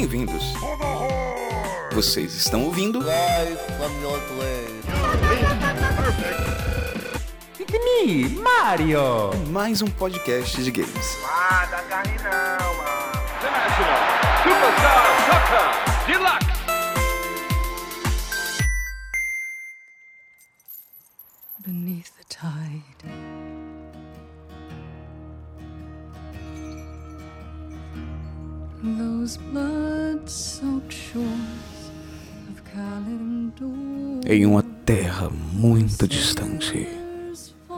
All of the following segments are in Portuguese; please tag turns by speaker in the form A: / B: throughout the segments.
A: bem-vindos. Vocês estão ouvindo
B: It's me, Mario!
A: mais um podcast de games.
C: Ah, não, mano. International Superstar Soccer Deluxe.
A: Em uma terra muito distante,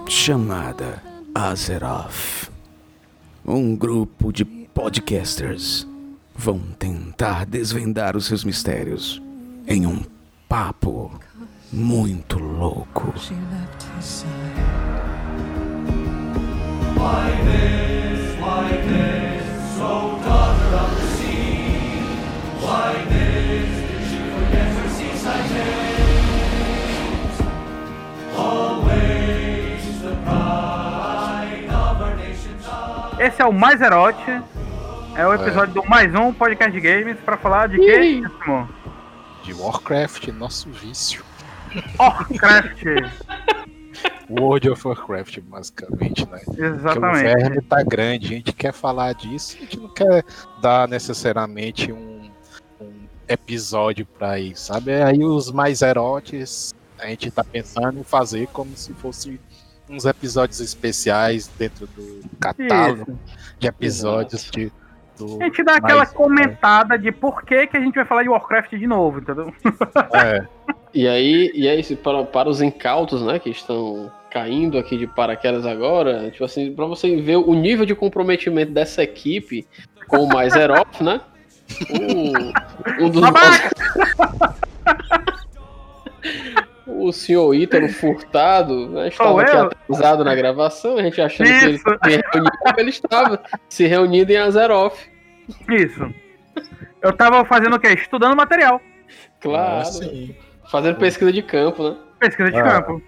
A: chamada Azeroth, um grupo de podcasters vão tentar desvendar os seus mistérios em um papo muito louco.
D: She left his side.
E: Esse é o Mais Erote. É o episódio do Mais Um Podcast de Games pra falar de que?
F: De Warcraft, nosso vício.
E: Warcraft.
F: World of Warcraft, basicamente, né? Porque o
E: Exatamente.
F: verme tá grande, a gente quer falar disso, a gente não quer dar necessariamente um, um episódio pra isso, sabe? Aí os mais erotes, a gente tá pensando em fazer como se fosse uns episódios especiais dentro do catálogo de episódios de, do
E: A gente dá aquela
F: mais-
E: comentada de por que, que a gente vai falar de Warcraft de novo, entendeu?
F: É,
G: E aí, e aí para, para os incautos, né, que estão caindo aqui de paraquedas agora, tipo assim, pra você ver o nível de comprometimento dessa equipe com o mais Erof, né? O, um dos O senhor Ítalo Furtado né, estava
E: Sou
G: aqui
E: eu?
G: atrasado na gravação, a gente achando que ele
E: Isso.
G: se reuniu, ele estava se reunindo em Azeroth.
E: Isso. Eu tava fazendo o quê? Estudando material.
G: Claro.
F: assim,
G: Fazendo pesquisa de campo, né?
E: Pesquisa de
F: Ah.
E: campo.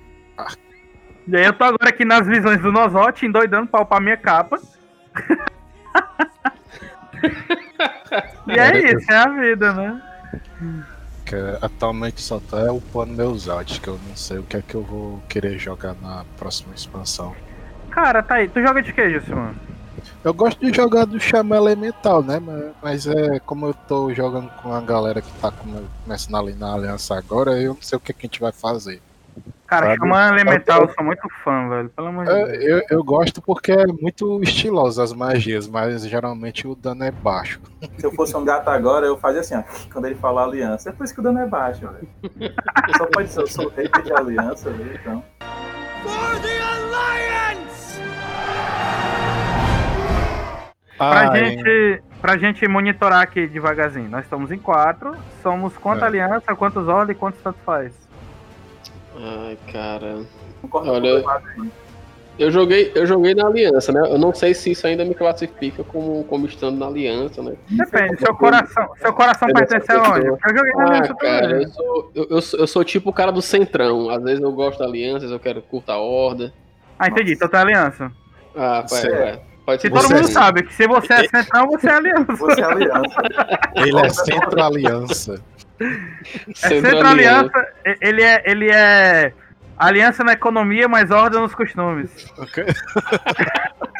E: E aí eu tô agora aqui nas visões do Nozote, endoidando pra upar minha capa. e é isso, é a vida, né?
F: Que atualmente só tá upando meus odds, que eu não sei o que é que eu vou querer jogar na próxima expansão.
E: Cara, tá aí. Tu joga de que, Jussi,
F: Eu gosto de jogar do chama elemental, né? Mas, mas é como eu tô jogando com a galera que tá come- começando ali na aliança agora, eu não sei o que, que a gente vai fazer.
E: Cara,
F: Sabe?
E: Xamã Elemental, eu sou muito fã, velho. Pelo amor de Deus.
F: Eu, eu gosto porque é muito estiloso as magias, mas geralmente o dano é baixo.
H: Se eu fosse um gato agora, eu fazia assim, ó, quando ele fala aliança. É por isso que o dano é baixo, velho. Só pode ser, eu sou hater de aliança, velho, então.
E: Pra,
F: Ah,
E: gente, pra gente monitorar aqui devagarzinho, nós estamos em quatro. Somos quanto
F: É.
E: aliança, quantos ordem e quantos tanto faz.
G: Ai, cara. Olha,
H: aí.
G: Eu joguei, eu joguei na aliança, né? Eu não sei se isso ainda me classifica como, como estando na aliança, né?
E: Depende, seu coração, seu coração pertence aonde? Eu joguei na
G: Ah,
E: aliança
G: cara,
E: também.
G: eu sou, eu, eu sou, eu sou tipo o cara do centrão. Às vezes eu gosto da aliança, às vezes eu quero curta a horda.
E: Ah, entendi, então tu é aliança.
G: Ah, pode,
F: Você-
G: é, pode
E: Se
G: ser.
E: todo
F: Você-
E: mundo sabe que se você é central, você é aliança.
H: Você é aliança.
F: Ele é centro aliança.
E: É
G: Centro
E: aliança, ele é, ele é aliança na economia, mas ordem nos costumes.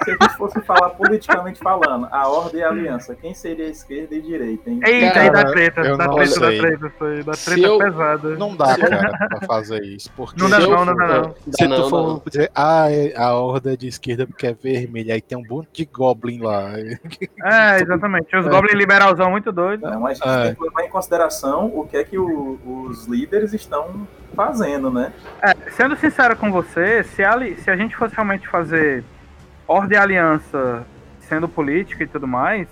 H: Se a gente fosse falar politicamente falando, a ordem e a aliança, quem seria a esquerda e direita, hein?
E: Eita, aí dá treta, dá
F: não
E: treta, dá treta, isso aí, dá treta
G: eu-
E: pesada.
F: Não dá, cara, pra fazer isso. Porque
E: Não dá não, não dá não.
F: se
G: Dá
F: tu
G: não,
F: for
G: não.
F: dizer, ah, é- a horda é de esquerda porque é vermelha, aí tem um monte de goblin lá.
E: É, exatamente. Os
F: É.
E: Goblin liberalzão muito doido.
H: Não, mas a
F: É.
H: gente tem que levar em consideração o que é que o- os líderes estão fazendo, né?
E: É, sendo sincero com você, se a, se a gente fosse realmente fazer ordem e aliança sendo política e tudo mais,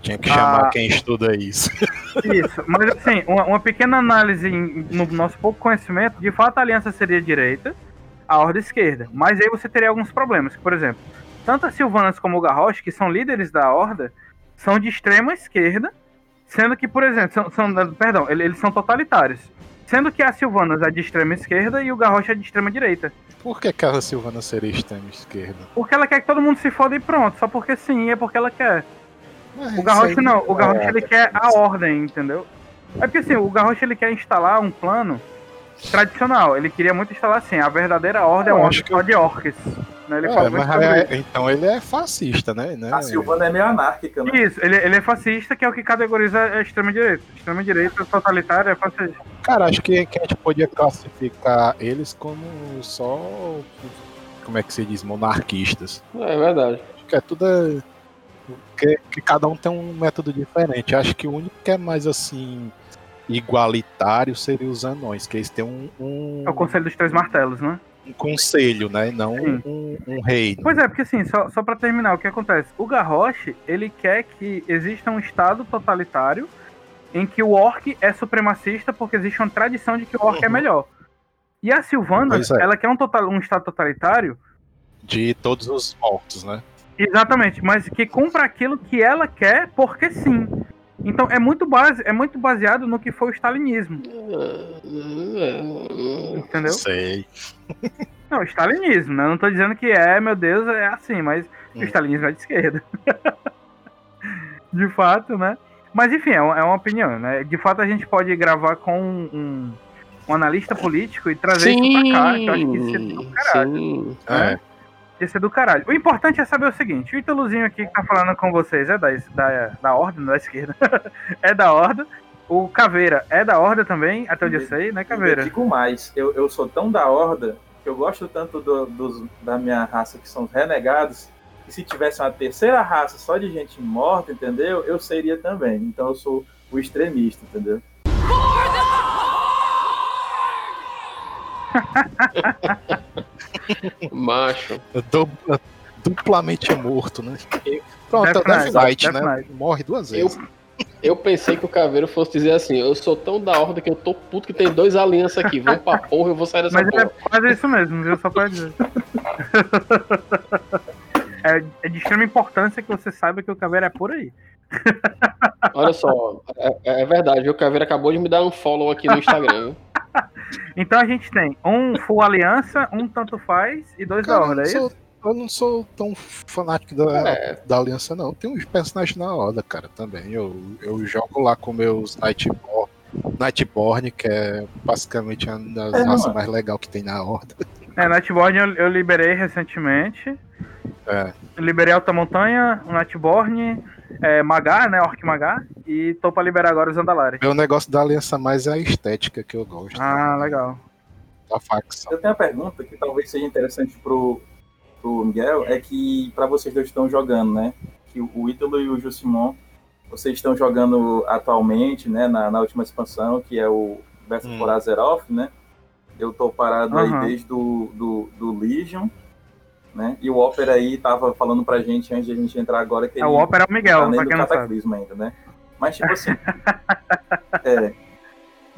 F: Tinha que chamar
E: Ah.
F: quem estuda isso.
E: isso. Mas assim, uma, uma pequena análise em- no nosso pouco conhecimento, de fato a aliança seria direita, a ordem esquerda. Mas aí você teria alguns problemas. Por exemplo, tanto a Silvanas como o Garrosh, que são líderes da horda, são de extrema esquerda, sendo que, por exemplo, são, são- perdão, ele- eles são totalitários. Sendo que a Silvanas é de extrema esquerda e o Garrosh é de extrema direita.
F: Por que, que a Silvana seria extrema esquerda?
E: Porque ela quer que todo mundo se foda e pronto. Só porque sim, é porque ela quer.
F: Mas
E: O
F: aí
E: não, o Garrosh
F: é-
E: ele quer a ordem, entendeu? É porque assim, o Garrosh ele quer instalar um plano tradicional. Ele queria muito instalar assim, a verdadeira ordem é
F: Eu
E: uma
F: acho
E: ordem só de orcs. Né? Ele
F: É,
E: fala
F: mas é- então ele é fascista, né? né?
H: A Silvana é meio anárquica, né?
E: Isso, ele, ele é fascista, que é o que categoriza a extrema-direita. Extrema-direita totalitária é fascista.
F: Cara, acho que, que a gente podia classificar eles como só. Como é que se diz? Monarquistas.
G: É verdade.
F: Acho que é tudo. é- Que, que cada um tem um método diferente. Acho que o único que é mais assim. Igualitário seria os anões, que eles têm um, um,
E: É o Conselho dos Três Martelos, né?
F: um conselho, né? Não um, um reino.
E: Pois é, porque assim, só, só pra terminar, o que acontece? O Garrosh, ele quer que exista um estado totalitário em que o orc é supremacista porque existe uma tradição de que o orc é
F: Uhum.
E: melhor. E a Silvana,
F: é.
E: ela quer um, total, um estado totalitário,
F: De todos os mortos, né?
E: exatamente, mas que cumpra aquilo que ela quer porque sim. Então é muito, base, é muito baseado no que foi o stalinismo, entendeu?
F: Sei.
E: Não, stalinismo, né? Eu não tô dizendo que é, meu Deus, é assim, mas o
F: Hum.
E: stalinismo é de esquerda. de fato, né? Mas enfim, é uma, é uma opinião, né? De fato a gente pode gravar com um, um analista político e trazer isso pra cá, que eu acho que isso é do caralho.
G: sim.
E: né? Isso é do caralho. O importante é saber o seguinte: o Ítalozinho aqui que tá falando com vocês é da, da, da Horda, não da esquerda. é da Horda. O Caveira é da Horda também, até onde eu sei, né,
H: Eu
E: Caveira?
H: digo mais, eu, eu sou tão da horda que eu gosto tanto do- dos, da minha raça que são os renegados, que se tivesse uma terceira raça só de gente morta, entendeu? Eu seria também. Então eu sou o extremista, entendeu?
G: Macho.
F: Du- duplamente morto, né? Pronto, é
E: Death
F: Death
E: Knight,
F: Knight,
E: Death
F: né?
E: Knight.
F: Morre duas
G: Eu,
F: vezes.
G: eu pensei que o Caveiro fosse dizer assim: eu sou tão da horda que eu tô puto que tem dois alianças aqui. Vão pra porra, eu vou sair dessa
E: Mas é
G: porra.
E: quase isso mesmo, viu? Só pra dizer. é, é de extrema importância que você saiba que o Caveira é por aí.
G: Olha só, é, é verdade, o Caveiro acabou de me dar um follow aqui no Instagram.
E: Então a gente tem um full aliança, um tanto faz e dois da
F: Cara, eu,
E: Horda,
F: não
E: é
F: sou,
E: isso?
F: eu não sou tão fanático da,
G: É.
F: da aliança, não. Tem uns personagens na Horda, cara, também. Eu, eu jogo lá com meus Nightborn, Nightborn que é basicamente uma das
H: É,
F: raças mais legais que tem na Horda.
E: É, Nightborn eu, eu liberei recentemente.
F: É.
E: Liberei Alta Montanha, o Nightborn, é, Magá, né? Orc Magá. E tô pra liberar agora os Andalares.
F: Meu negócio da aliança mais é a estética que eu gosto.
E: Ah,
F: né?
E: legal.
F: Da facção.
H: Eu tenho uma pergunta que talvez seja interessante pro, pro Miguel, é que para vocês dois estão jogando, né? Que o Ítalo e o Jusimon, vocês estão jogando atualmente, né? Na, na última expansão, que é o Best
F: Hum.
H: for Azeroth, né? Eu tô parado
E: Aham.
H: aí desde do, do, do Legion, né? E o Opera aí tava falando pra gente antes de a gente entrar agora que
E: É,
H: ele
E: o Ópera é o Miguel,
H: tá nem do
E: quem não sabe.
H: Ainda, né? Mas tipo assim. é.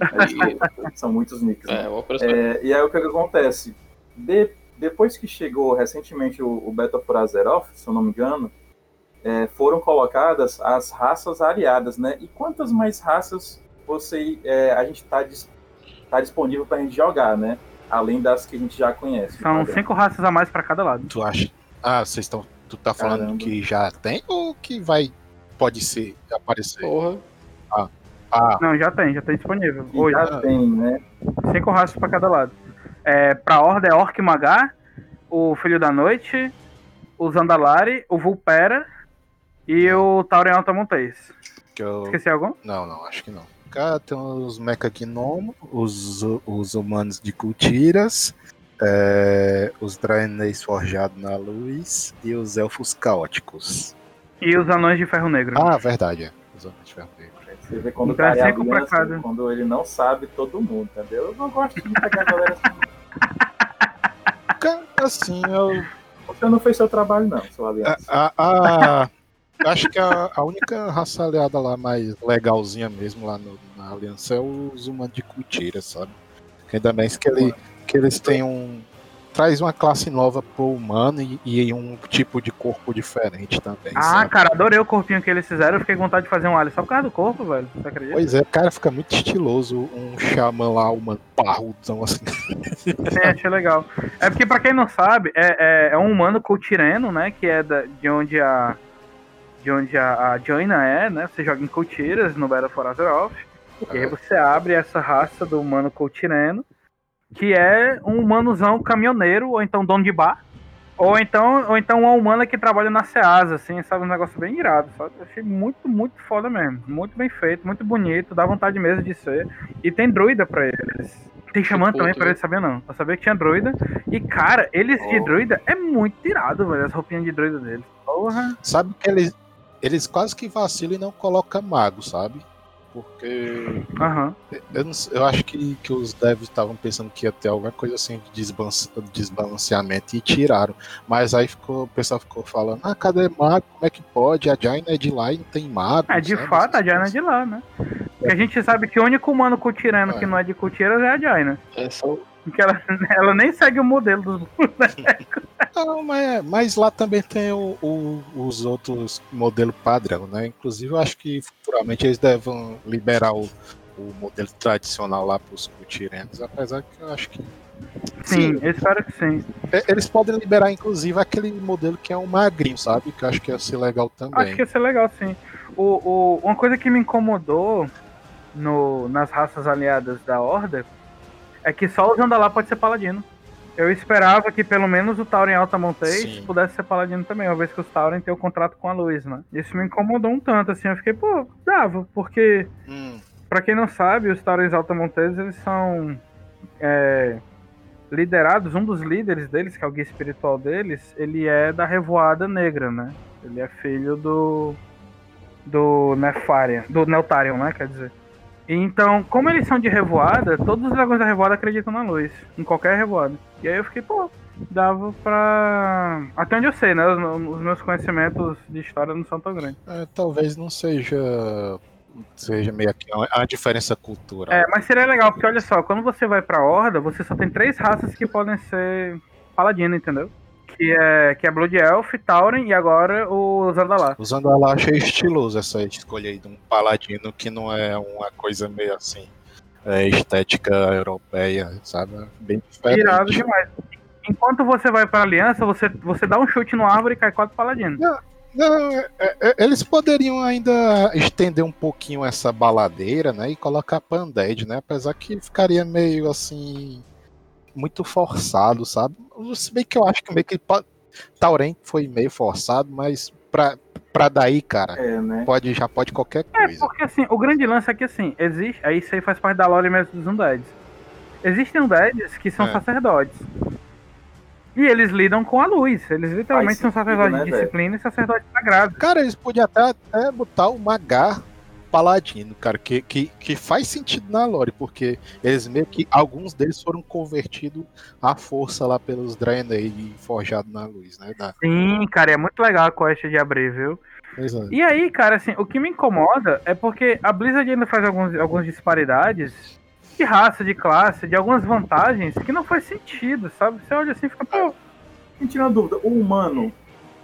H: É, São muitos nicks, né?
G: É, opressor.
H: É, e aí o que, que acontece? De- depois que chegou recentemente o, o Battle for Azeroth, se eu não me engano, é, foram colocadas as raças aliadas, né? E quantas mais raças você é, a gente está tá disponível para a gente jogar, né? Além das que a gente já conhece.
E: São
H: padrão.
E: cinco raças a mais pra cada lado.
F: Tu acha? Ah, vocês estão. Tu tá falando
H: Caramba.
F: que já tem ou que vai. Pode ser aparecer?
G: Porra.
F: Ah,
E: Não, já tem, já tem disponível. Hoje,
H: já tem, né?
E: cinco raças pra cada lado. É, pra Horda é Orc Magá, o Filho da Noite, o Zandalari, o Vulpera e o Tauren Altamontês.
F: que eu.
E: Esqueci algum?
F: Não, não, acho que não. Cara, tem os Mecha Gnomo, os, os humanos de Cultiras, é, os Draenês forjados na luz e os elfos caóticos.
E: E os Anões de Ferro Negro.
F: Ah, verdade, é. Os homens de ferro negro.
H: Você vê quando
E: Então é
H: cara é
E: cinco pra
H: aliança,
E: cada.
H: quando ele não sabe todo mundo, entendeu? Eu não gosto de pegar a galera assim.
F: Cara, assim, eu.
H: Você não fez seu trabalho, não, seu aliança.
F: A, a- a- acho que a, a única raça aliada lá mais legalzinha mesmo lá no- na aliança é os humanos de Cultira, sabe? Ainda mais que, ele, que eles têm um. Traz uma classe nova pro humano e, e um tipo de corpo diferente também.
E: Ah,
F: sabe?
E: cara, adorei o corpinho que eles fizeram. Eu fiquei com vontade de fazer um alho só por causa do corpo, velho. Você acredita?
F: Pois é, cara, fica muito estiloso um xamã lá, humano parrudão assim.
E: Sim, achei legal. É porque, pra quem não sabe, é, é, é um humano cultireno, né? Que é da- de onde a, de onde a, a Jaina é, né? Você joga em Couteiras no Battle for Azeroth. E aí você abre essa raça do humano coutireno, que é um humanozão caminhoneiro, ou então dono de bar. Ou então, ou então uma humana que trabalha na Ceasa, assim, sabe? Um negócio bem irado, sabe? Eu achei muito, muito foda mesmo. Muito bem feito, muito bonito, dá vontade mesmo de ser. E tem druida pra eles. Tem xamã
G: puto,
E: também pra eles, sabia não? Eu sabia que tinha druida. E, cara, eles de
H: Oh.
E: druida é muito irado, velho, as roupinhas de druida deles. Porra.
F: Sabe que eles, eles quase que vacilam e não colocam mago, sabe? Porque
E: Aham.
F: eu, não eu acho que, que os devs estavam pensando que ia ter alguma coisa assim de desbalance- desbalanceamento e tiraram. Mas aí ficou, o pessoal ficou falando, ah, cadê mago? Como é que pode? A Jaina é de lá e não tem mago.
E: É, de
F: sabe?
E: fato, a Jaina é de lá, né? Porque a gente sabe que o único humano cultirano
F: É.
E: que não é de cultiras é a Jaina.
G: É só
E: Porque ela, ela nem segue o modelo dos
F: Não, mas, mas lá também tem o- o- os outros modelos padrão, né? Inclusive, eu acho que futuramente eles devem liberar o, o modelo tradicional lá para os cultirenos, apesar que eu acho que
E: Sim, eu espero que sim.
F: E- Eles podem liberar, inclusive, aquele modelo que é um magrinho, sabe? Que eu acho que ia ser legal também.
E: Acho que ia ser legal, sim. O, o, uma coisa que me incomodou no, nas raças aliadas da Horda é que só o Zandalá pode ser paladino. Eu esperava que pelo menos o Tauren Altamontês
F: Sim.
E: pudesse ser paladino também, uma vez que os Tauren têm o contrato com a luz, né? Isso me incomodou um tanto, assim. Eu fiquei, pô, dava, porque
F: Hum,
E: Pra quem não sabe, os Taurens Altamonteses, eles são é, liderados, um dos líderes deles, que é o guia espiritual deles, ele é da Revoada Negra, né? Ele é filho do do Nefarian, do Neltarion, né, quer dizer. Então, como eles são de Revoada, todos os dragões da Revoada acreditam na luz, em qualquer Revoada. E aí eu fiquei, pô, dava pra... Até onde eu sei, né, os, meus conhecimentos de história não são tão grandes.
F: é, talvez não seja seja meio que uma diferença cultural.
E: É, mas seria legal, porque olha só, quando você vai pra Horda, você só tem três raças que podem ser paladino, entendeu? Que é, que é Blood Elf, Tauren e agora o Zandalá.
F: Usando ela, achei estiloso essa escolha aí de um paladino que não é uma coisa meio assim, é, estética europeia, sabe? Bem diferente.
E: Irado demais. Enquanto você vai pra Aliança, você, você dá um chute no árvore e cai quatro paladinos.
F: Não, é- é- eles poderiam ainda estender um pouquinho essa baladeira, né? E colocar Pandead, né? Apesar que ficaria meio assim. Muito forçado, sabe? Se bem que eu acho que meio que. pa- Tauren foi meio forçado, mas pra, pra daí, cara,
H: É, né?
F: pode, já pode qualquer
E: É,
F: coisa.
E: porque assim, o grande lance é que assim, existe. Aí isso aí faz parte da lore mesmo dos Undeads. Existem Undeads que são
F: É.
E: sacerdotes. E eles lidam com a luz. Eles literalmente são sacerdotes
H: né,
E: de disciplina e sacerdotes sagrados.
F: Cara, eles podiam até, até botar o Magar Paladino, cara, que, que, que faz sentido na lore, porque eles meio que. Alguns deles foram convertidos à força lá pelos Draenei e forjados na luz, né? Da,
E: Sim, cara, é muito legal a quest de abrir, viu?
F: pois é.
E: E aí, cara, assim, o que me incomoda é porque a Blizzard ainda faz alguns, algumas disparidades de raça, de classe, de algumas vantagens que não faz sentido, sabe? Você olha assim e fica, pô,
H: Me tira uma dúvida, o humano,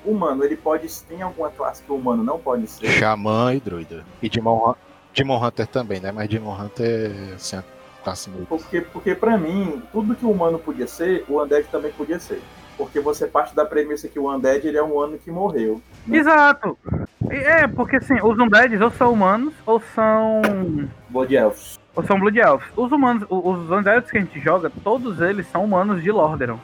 H: humano, ele pode. Tem alguma classe que o humano não pode ser?
F: Xamã e druida. E Demon, Demon Hunter também, né? Mas Demon Hunter assim, tá assim meio.
H: Porque, porque pra mim, tudo que o humano podia ser, o Undead também podia ser. Porque você parte da premissa que o Undead ele é um humano que morreu. né?
E: exato. E É, porque assim, os Undeads ou são humanos ou são.
H: Blood Elves.
E: ou são Blood Elves. Os humanos, os Undeads que a gente joga, todos eles são humanos de Lordaeron.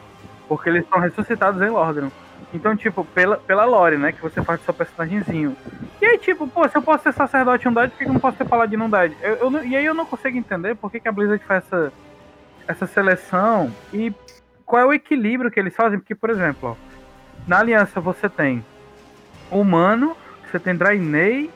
E: Porque eles são ressuscitados em Lordaeron. Então, tipo, pela, pela lore, né, que você faz do seu personagemzinho. E aí, tipo, pô, se eu posso ser sacerdote Undead, por que eu não posso ser paladino Undead? Eu, eu não- e aí eu não consigo entender por que, que a Blizzard faz essa, essa seleção e qual é o equilíbrio que eles fazem. Porque, por exemplo, ó, na aliança você tem humano, você tem Draenei,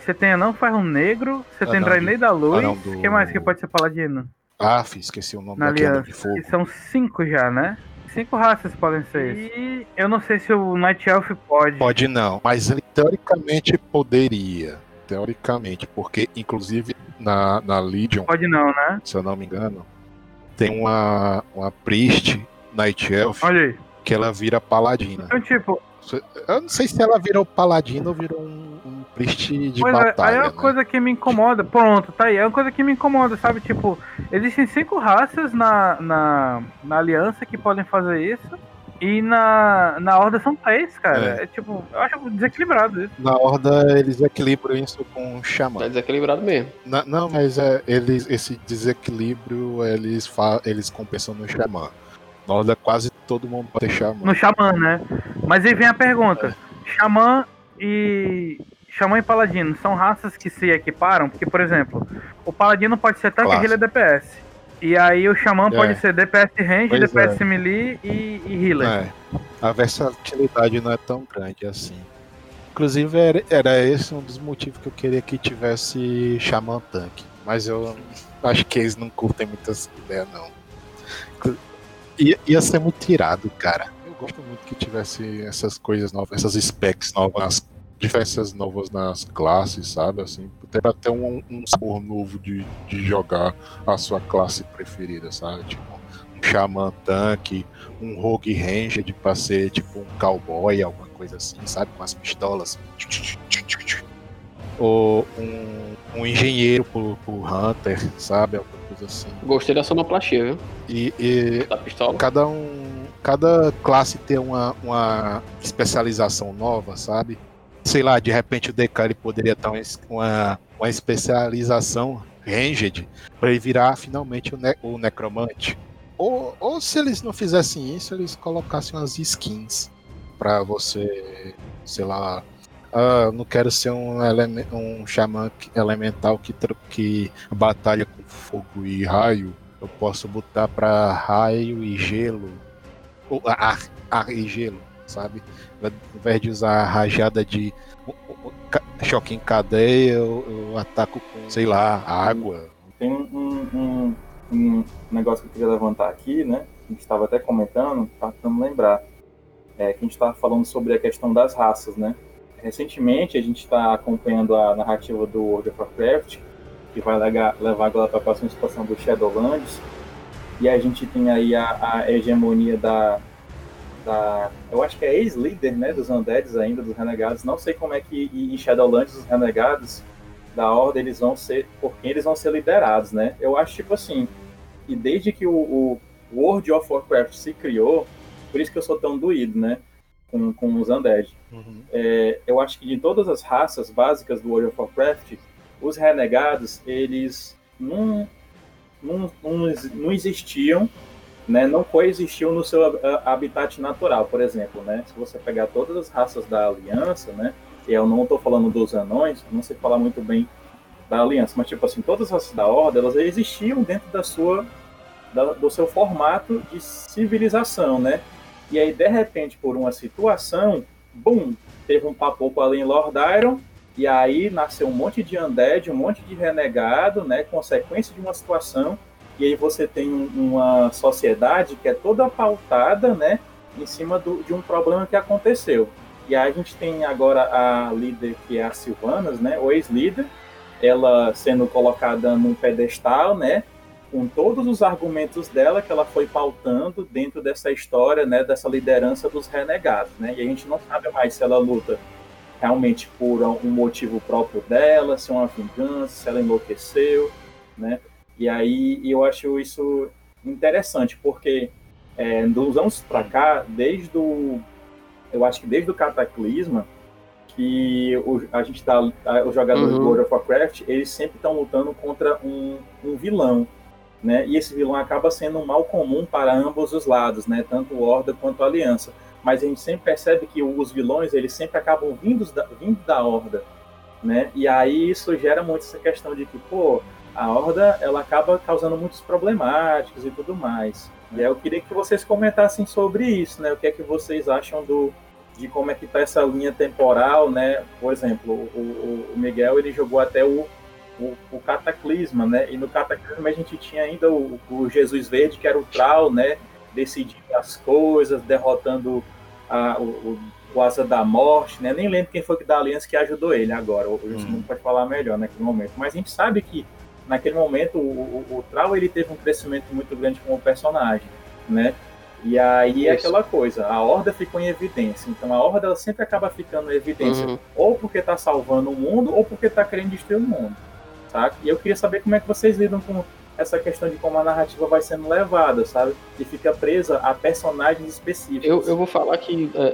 E: você tem Anão Ferro Negro, você tem
F: Anão
E: Draenei da Luz,
F: do-
E: o que mais que pode ser paladino?
F: Ah, esqueci o nome
E: Na aliança.
F: de fogo.
E: Que são cinco já, né? Cinco raças podem ser. E eu não sei se o Night Elf pode.
F: Pode não, mas ele teoricamente poderia. Teoricamente, porque inclusive na, na Legion,
E: Pode não, né?
F: se eu não me engano, tem uma, uma Priest Night Elf
E: Olha aí.
F: que ela vira paladina.
E: Então, tipo,
F: Eu não sei se ela virou paladino ou virou um, um Priest de
E: pois é, aí
F: batalha.
E: é uma
F: né?
E: coisa que me incomoda. Pronto, tá aí. É uma coisa que me incomoda, sabe? Tipo, existem cinco raças na, na, na aliança que podem fazer isso. E na, na Horda são três, cara.
F: É.
E: É, tipo, eu acho desequilibrado isso.
F: Na Horda eles equilibram isso com o Xamã.
G: Tá desequilibrado mesmo.
F: Na- não, mas é, eles, esse desequilíbrio eles, fa, eles compensam no Xamã. Na Horda quase todo mundo pode ter Xamã.
E: No Xamã, né? Mas aí vem a pergunta: Xamã e. Xamã e Paladino são raças que se equiparam? Porque, por exemplo, o Paladino pode ser tanque,
F: Claro.
E: healer DPS. E aí o Xamã
F: É.
E: pode ser DPS range,
F: Pois
E: DPS
F: é.
E: melee e, e healer.
F: É, a versatilidade não é tão grande assim. Inclusive, era, era esse um dos motivos que eu queria que tivesse Xamã Tanque. Mas eu acho que eles não curtem muitas ideias, não. Inclu- Ia, ia ser muito tirado, cara. Eu gosto muito que tivesse essas coisas novas, essas specs novas, diferenças novas nas classes, sabe? Assim, ter um, um sabor novo de, de jogar a sua classe preferida, sabe? Tipo, um Xamã Tanque, um Rogue Ranger pra ser tipo um cowboy, alguma coisa assim, sabe? Com as pistolas. Ou um, um engenheiro pro, pro Hunter, sabe? Alguma coisa assim.
G: Gostei da sonoplastia, viu?
F: E, e
G: Da pistola.
F: cada um. Cada classe ter uma, uma especialização nova, sabe? Sei lá, de repente o DK ele poderia ter uma, uma, especialização ranged para ele virar finalmente o, ne o necromante. Ou, ou se eles não fizessem isso, eles colocassem umas skins para você, sei lá. Ah, não quero ser um, um xamã elemental que, que batalha com fogo e raio. Eu posso botar pra raio e gelo. Ou ar, ar e gelo, sabe? Ao invés de usar rajada de choque em cadeia, eu, eu ataco com, sei lá, água.
H: Tem um, um- um negócio que eu queria levantar aqui, né? A gente estava até comentando, tá tentando lembrar. É, que a gente estava falando sobre a questão das raças, né? Recentemente a gente está acompanhando a narrativa do World of Warcraft, que vai levar agora para a próxima expansão do Shadowlands. E a gente tem aí a, a hegemonia da, da. Eu acho que é ex-líder, né? Dos Undeads ainda, dos Renegados. Não sei como é que em Shadowlands os Renegados da Horda eles vão ser. Por quem eles vão ser liderados, né? Eu acho tipo assim. E desde que o, o World of Warcraft se criou, por isso que eu sou tão doído, né? Com, com os Undead. É, eu acho que de todas as raças básicas do World of Warcraft, os renegados, eles não, não, não, não existiam, né, não coexistiam no seu ah, habitat natural, por exemplo. Né? Se você pegar todas as raças da Aliança, né, eu não estou falando dos anões, não sei falar muito bem da Aliança, mas tipo assim, todas as raças da Horda, elas existiam dentro da sua, da- do seu formato de civilização, né? E aí, de repente, por uma situação, bum, teve um papo ali em Lord Iron, e aí nasceu um monte de undead, um monte de renegado, né, consequência de uma situação, e aí você tem um- uma sociedade que é toda pautada, né, em cima do- de um problema que aconteceu. E aí a gente tem agora a líder que é a Sylvanas, né, ou ex-líder, ela sendo colocada num pedestal, né, com todos os argumentos dela que ela foi pautando dentro dessa história, né, dessa liderança dos renegados, né? E a gente não sabe mais se ela luta realmente por um motivo próprio dela, se é uma vingança, se ela enlouqueceu, né? E aí eu acho isso interessante, porque é, dos anos para cá, desde o, eu acho que desde o Cataclisma, que o, a gente tá, os jogadores
G: Uhum.
H: do World of Warcraft, eles sempre estão lutando contra um, um vilão, né? E esse vilão acaba sendo um mal comum para ambos os lados, né? Tanto o Horda quanto a Aliança. Mas a gente sempre percebe que os vilões, eles sempre acabam vindos da, vindo da Horda, né? E aí isso gera muito essa questão de que, pô, a Horda, ela acaba causando muitos problemáticos e tudo mais. E aí eu queria que vocês comentassem sobre isso, né? O que é que vocês acham do de como é que tá essa linha temporal, né? Por exemplo, o, o- Miguel, ele jogou até o, o, o Cataclisma, né? E no Cataclisma a gente tinha ainda o, o Jesus Verde, que era o Trau, né? Decidindo as coisas, derrotando a, o, o, Asa da Morte, né? Nem lembro quem foi que da Aliança que ajudou ele agora. O Wilson não pode falar melhor naquele momento. Mas a gente sabe que naquele momento o, o, o Trau ele teve um crescimento muito grande como personagem, né? E aí é
G: Isso.
H: aquela coisa, a Horda ficou em evidência. Então a Horda ela sempre acaba ficando em evidência
G: Uhum.
H: ou porque tá salvando o mundo ou porque tá querendo destruir o mundo. Tá? E eu queria saber como é que vocês lidam com, essa questão de como a narrativa vai sendo levada, sabe? E fica presa a personagens específicos.
G: Eu, eu vou falar que é,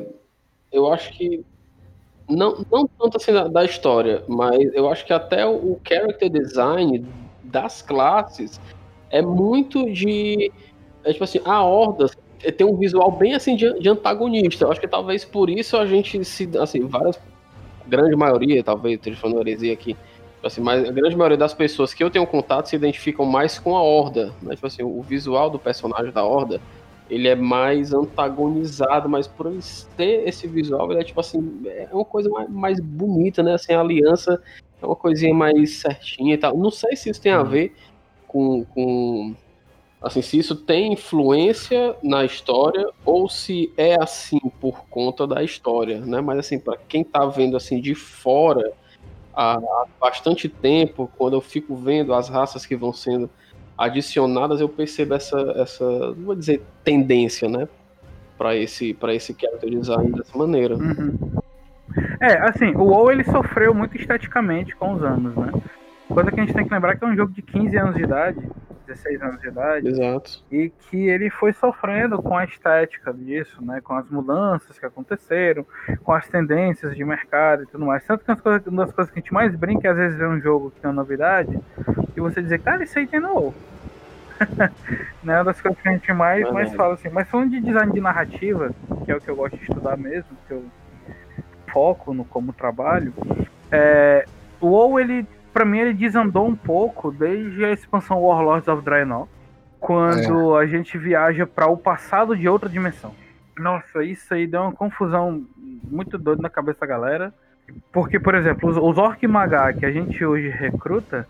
G: é, eu acho que não, não tanto assim da, da, história, mas eu acho que até o, character design das classes é muito de. É tipo assim, a Horda tem um visual bem assim de, de, antagonista. Eu acho que talvez por isso a gente se. Assim, várias. Grande maioria, talvez, falando heresia aqui. Assim, mas a grande maioria das pessoas que eu tenho contato se identificam mais com a Horda. Né? Tipo assim, o visual do personagem da Horda ele é mais antagonizado, mas por ele ter esse visual, ele é tipo assim, é uma coisa mais, mais bonita, né? Assim, a aliança é uma coisinha mais certinha e tal. Não sei se isso tem a uhum. ver com, com assim, se isso tem influência na história ou se é assim por conta da história, né? Mas assim, para quem tá vendo assim de fora há, bastante tempo, quando eu fico vendo as raças que vão sendo adicionadas, eu percebo essa, essa vou dizer tendência, né? Para esse, pra esse character design dessa maneira.
E: Uhum. É, assim, o WoW ele sofreu muito esteticamente com os anos, né? Coisa que a gente tem que lembrar que é um jogo de 15 anos de idade, 16 anos de idade.
G: Exato.
E: E que ele foi sofrendo com a estética disso, né? Com as mudanças que aconteceram, com as tendências de mercado e tudo mais. Tanto que uma das coisas que a gente mais brinca é às vezes ver um jogo que tem uma novidade e você dizer, cara, isso aí tem no WoW. né, uma das coisas que a gente mais, mais fala assim. Mas falando de design de narrativa, que é o que eu gosto de estudar mesmo, que eu foco no como trabalho, é, o WoW, ele, pra mim, ele desandou um pouco desde a expansão Warlords of Draenor, quando é. a gente viaja para o passado de outra dimensão. Nossa, isso aí deu uma confusão muito doida na cabeça da galera. Porque, por exemplo, os, os orcs magá que a gente hoje recruta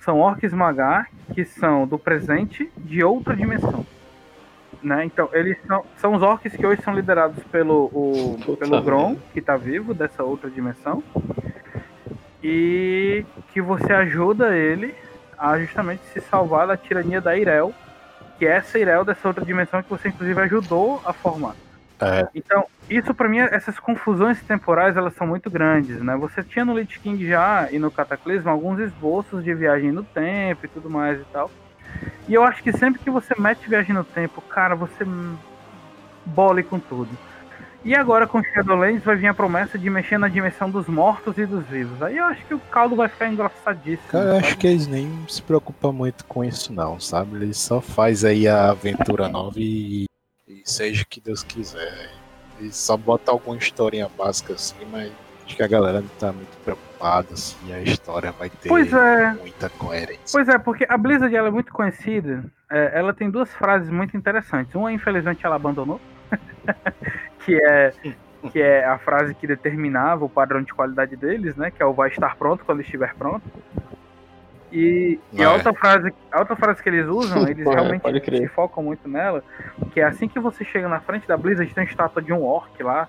E: são orcs magá que são do presente de outra dimensão. Né? Então, eles são, são os orcs que hoje são liderados pelo, o, pelo Grom, que está vivo dessa outra dimensão. E que você ajuda ele a justamente se salvar da tirania da Irel, que é essa Irel dessa outra dimensão que você inclusive ajudou a formar. É. Então, isso para mim, essas confusões temporais, elas são muito grandes, né? Você tinha no Lich King já e no Cataclismo alguns esboços de viagem no tempo e tudo mais e tal. E eu acho que sempre que você mete viagem no tempo, cara, você bole com tudo. E agora com Shadowlands vai vir a promessa de mexer na dimensão dos mortos e dos vivos. Aí eu acho que o caldo vai ficar engrossadíssimo.
F: Cara, eu acho que eles nem se preocupam muito com isso não, sabe? Eles só faz aí a aventura nova e e seja o que Deus quiser. E só bota alguma historinha básica assim, mas acho que a galera não tá muito preocupada assim, a história vai ter
E: é.
F: muita coerência.
E: Pois é, porque a Blizzard ela é muito conhecida, é, ela tem duas frases muito interessantes. Uma, infelizmente, ela abandonou, que é que é a frase que determinava o padrão de qualidade deles, né? Que é o vai estar pronto quando estiver pronto. E, e a, é. outra frase, a outra frase que eles usam, eles Pô, realmente se focam muito nela, que é assim que você chega na frente da Blizzard, tem uma estátua de um orc lá,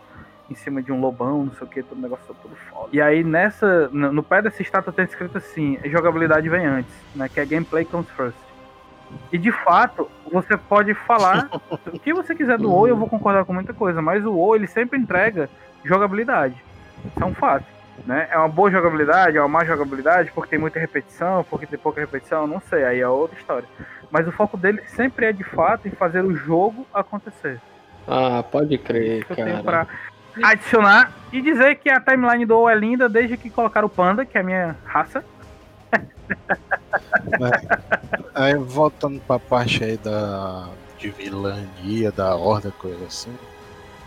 E: em cima de um lobão, não sei o que, todo negócio tudo foda. E aí nessa, no, no pé dessa estátua tem escrito assim, jogabilidade vem antes, né, que é gameplay comes first. E de fato, você pode falar o que você quiser do WoW, eu vou concordar com muita coisa, mas o WoW ele sempre entrega jogabilidade. Isso é um fato. Né? É uma boa jogabilidade, é uma má jogabilidade, porque tem muita repetição, porque tem pouca repetição, não sei, aí é outra história. Mas o foco dele sempre é de fato em fazer o jogo acontecer.
G: Ah, pode crer,
E: cara. Eu tenho pra adicionar e dizer que a timeline do WoW é linda desde que colocaram o Panda, que é a minha raça.
F: Aí voltando pra parte aí da de vilania, da horda, coisa assim.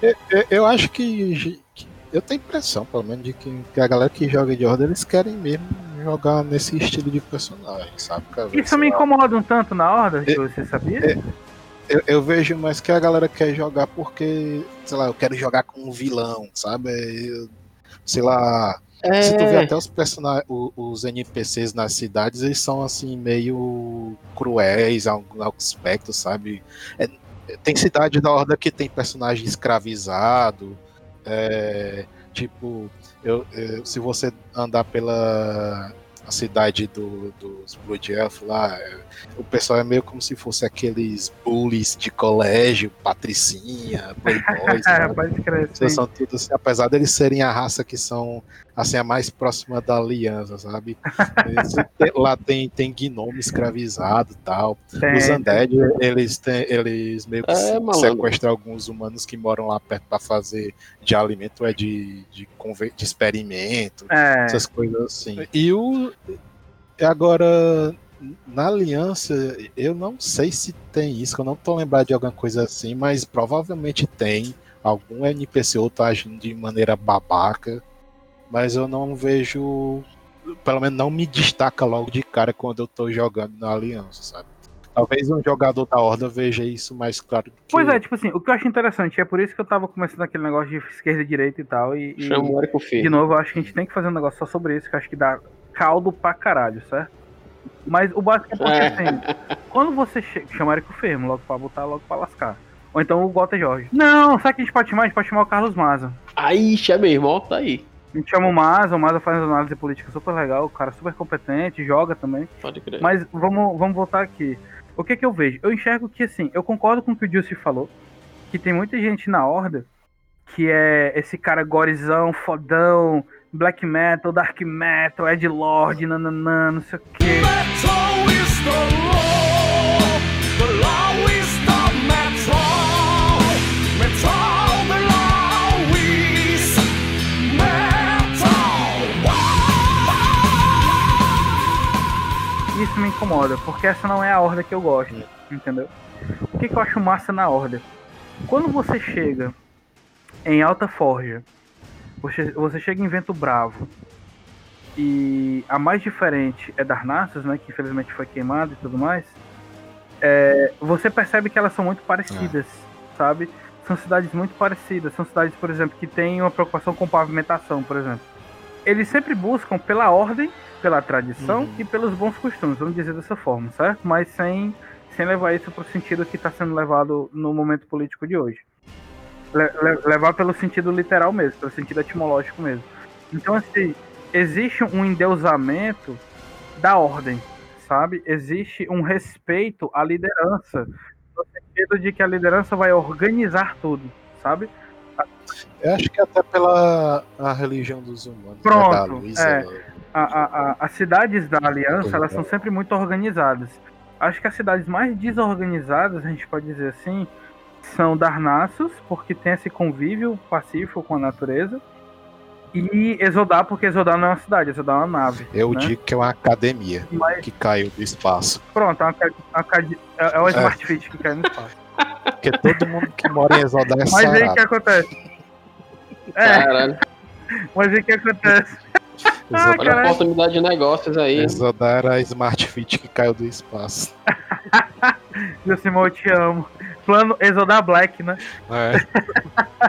F: Eu, eu, eu acho que, que eu tenho impressão, pelo menos, de que, que a galera que joga de Order, eles querem mesmo jogar nesse estilo de personagem, sabe?
E: Isso me incomoda um tanto na Horda, é, você sabia? É,
F: eu, eu, vejo mais que a galera quer jogar porque, sei lá, eu quero jogar com um vilão, sabe? Sei lá. É... Se tu vê até os personagens, os NPCs nas cidades, eles são assim, meio cruéis ao, ao aspecto, sabe? É, tem cidade da Horda que tem personagem escravizado, é, tipo, eu, eu, se você andar pela a cidade do, dos Blood Elf lá, é, o pessoal é meio como se fosse aqueles bullies de colégio, patricinha, playboys.
E: É, pode crer, sim.
F: são tudo assim, apesar deles serem a raça que são assim a mais próxima da aliança, sabe? Tem- lá tem tem gnome escravizado e tal.
E: Tem,
F: Os undead, eles têm, eles meio que
G: É,
F: sequestram alguns humanos que moram lá perto para fazer de alimento é de de, de experimento,
E: É,
F: essas coisas assim. E o agora na aliança, eu não sei se tem isso, eu não tô lembrado de alguma coisa assim, mas provavelmente tem algum NPC ou tá agindo de maneira babaca, mas eu não vejo, pelo menos não me destaca logo de cara quando eu tô jogando na aliança, sabe? Talvez um jogador da Horda veja isso mais claro que
E: Pois é, tipo assim, o que eu acho interessante, é por isso que eu tava começando aquele negócio de esquerda e direita e tal, e, e
G: Chama o
E: de novo, eu acho que a gente tem que fazer um negócio só sobre isso, que eu acho que dá caldo pra caralho, certo? Mas o básico é porque,
G: É.
E: assim, quando você chega, chama Érico Fermo, logo pra botar, logo pra lascar. Ou então o Gota Jorge. Não, sabe que a gente pode chamar? A gente pode chamar o Carlos Maza.
G: Aí, é mesmo, ó, tá aí.
E: A gente chama o Maza, o Maza faz análise política super legal, o cara super competente, joga também.
G: Pode crer.
E: Mas vamos, vamos voltar aqui. O que que eu vejo? Eu enxergo que, assim, eu concordo com o que o Juicy falou, que tem muita gente na Horda que é esse cara gorezão, fodão, black metal, dark metal, Ed Lord, nananã, não sei o quê. Isso me incomoda, porque essa não é a Horda que eu gosto, entendeu? O que, que eu acho massa na Horda? Quando você chega em Alta Forja, você, você chega em Vento Bravo, e a mais diferente é Darnassus, né, que infelizmente foi queimada e tudo mais, é, você percebe que elas são muito parecidas, sabe? São cidades muito parecidas, são cidades, por exemplo, que têm uma preocupação com pavimentação, por exemplo. Eles sempre buscam pela ordem, pela tradição
F: Uhum.
E: e pelos bons costumes, vamos dizer dessa forma, certo? Mas sem, sem levar isso para o sentido que está sendo levado no momento político de hoje. Le- le- levar pelo sentido literal mesmo, pelo sentido etimológico mesmo. Então, assim, existe um endeusamento da ordem, sabe? Existe um respeito à liderança, no sentido de que a liderança vai organizar tudo, sabe?
F: Eu acho que até pela a religião dos humanos,
E: Pronto,
F: né, da luz,
E: é. A- a- a- as cidades da aliança, elas são sempre muito organizadas. Acho que as cidades mais desorganizadas, a gente pode dizer assim, são Darnassus, porque tem esse convívio pacífico com a natureza, e Exodar, porque Exodar não é uma cidade, Exodar é uma nave.
F: eu
E: né?
F: digo que é uma academia
E: Mas,
F: que caiu do espaço.
E: pronto, é, uma, ca- é, é o Smart Fit que cai no espaço.
F: Porque todo mundo que mora em Exodar é
E: Mas aí o que
F: sarado.
E: acontece? É,
G: Caralho.
E: mas aí o que acontece? Ah,
F: Exodar,
G: Olha a oportunidade de negócios aí.
F: Exodar era a Smart Fit que caiu do espaço.
E: Josimão, eu te amo. Plano Exodar Black, né?
F: É.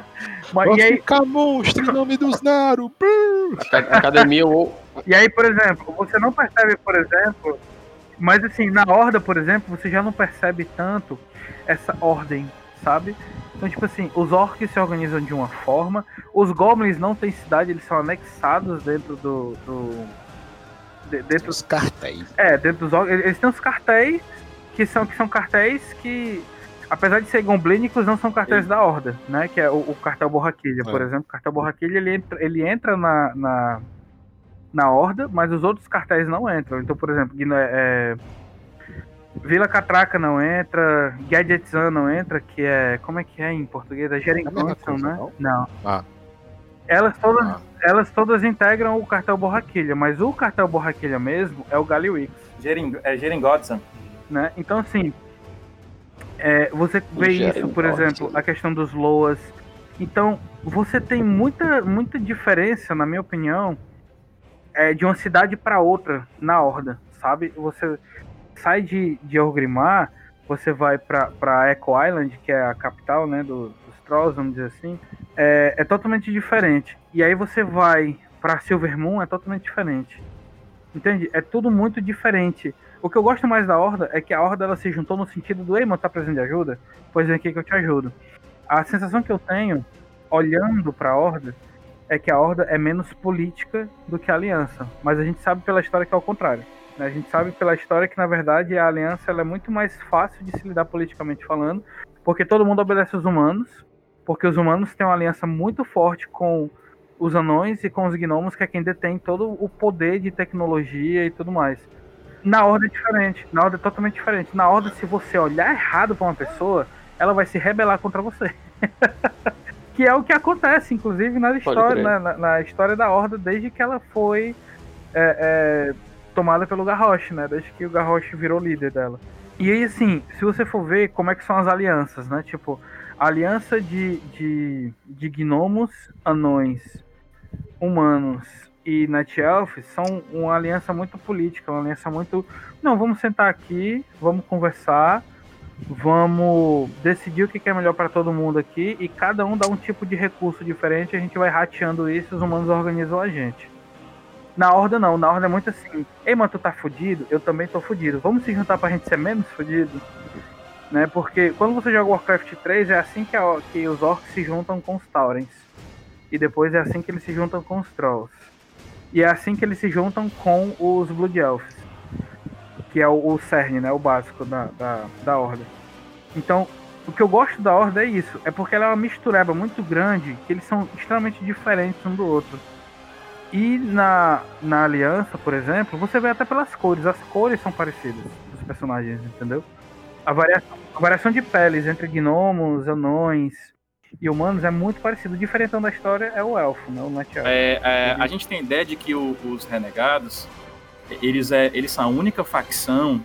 E: Mas, e, aí,
F: ficar monstro em nome dos Naru.
G: Academia ou.
E: e aí, por exemplo, você não percebe, por exemplo, mas assim, na Horda, por exemplo, você já não percebe tanto essa ordem, sabe? Então, tipo assim, os orcs se organizam de uma forma, os goblins não têm cidade, eles são anexados dentro do. do de- dentro
F: Os cartéis.
E: É, dentro dos órgãos. Eles têm os cartéis que são, que são cartéis que, apesar de serem gomblínicos, não são cartéis da Horda, né? Que é o, o cartel Borraquilha, por
F: É.
E: exemplo. O cartel Borraquilha ele entra, ele entra na, na, na Horda, mas os outros cartéis não entram. Então, por exemplo, é, Vila Catraca não entra, Gadgetzan não entra, que é. Como é que é em português? É
F: É
E: Geringonson,
F: coisa,
E: né?
F: não?
E: Não.
F: Ah.
E: Elas todas,
F: Ah.
E: elas todas integram o cartel Borraquilha, mas o cartel Borraquilha mesmo é o Galiwix
H: Gering, é Geringodson.
E: né? Então, assim, é, você vê isso, por exemplo, a questão dos Loas. Então, você tem muita, muita diferença, na minha opinião, é, de uma cidade para outra na Horda, sabe? Você sai de, de Orgrimmar, você vai para Echo Island, que é a capital, né, do- dos Trolls, vamos dizer assim, é, é totalmente diferente. E aí você vai para Silvermoon, é totalmente diferente. Entende? É tudo muito diferente. O que eu gosto mais da Horda é que a Horda ela se juntou no sentido do Ei, mano, tá precisando de ajuda? Pois vem aqui que eu te ajudo. A sensação que eu tenho, olhando pra Horda, é que a Horda é menos política do que a Aliança. Mas a gente sabe pela história que é o contrário. A gente sabe pela história que, na verdade, a Aliança é muito mais fácil de se lidar politicamente falando, porque todo mundo obedece os humanos, porque os humanos têm uma aliança muito forte com os anões e com os gnomos, que é quem detém todo o poder de tecnologia e tudo mais. Na Horda é diferente, na Horda é totalmente diferente. Na Horda, se você olhar errado pra uma pessoa, ela vai se rebelar contra você. que é o que acontece, inclusive, na história, na, na- na história da Horda, desde que ela foi é, é, tomada pelo Garrosh, né? Desde que o Garrosh virou líder dela. E aí, assim, se você for ver como é que são as alianças, né? Tipo, aliança de, de, de gnomos, anões, humanos e Night Elves são uma aliança muito política, uma aliança muito. Não, vamos sentar aqui, vamos conversar, vamos decidir o que que é melhor para todo mundo aqui e cada um dá um tipo de recurso diferente, a gente vai rateando isso, os humanos organizam a gente. Na Horda não, na Horda é muito assim, ei, mano, tu tá fudido? Eu também tô fudido. Vamos se juntar pra gente ser menos fudido? Né? Porque quando você joga Warcraft 3, é assim que, a- que os orcs se juntam com os Taurens. E depois é assim que eles se juntam com os Trolls. E é assim que eles se juntam com os Blood Elves. Que é o, o cerne, né? O básico da, da, da Horda. Então, o que eu gosto da Horda é isso. É porque ela é uma mistureba muito grande, que eles são extremamente diferentes um do outro. E na, na Aliança, por exemplo, você vê até pelas cores. As cores são parecidas dos personagens, entendeu? A variação, a variação de peles entre gnomos, anões e humanos é muito parecido. O diferentão da história é o elfo, né? O Night Elf.
H: É, é, a gente tem ideia de que o- os renegados, eles, é, eles são a única facção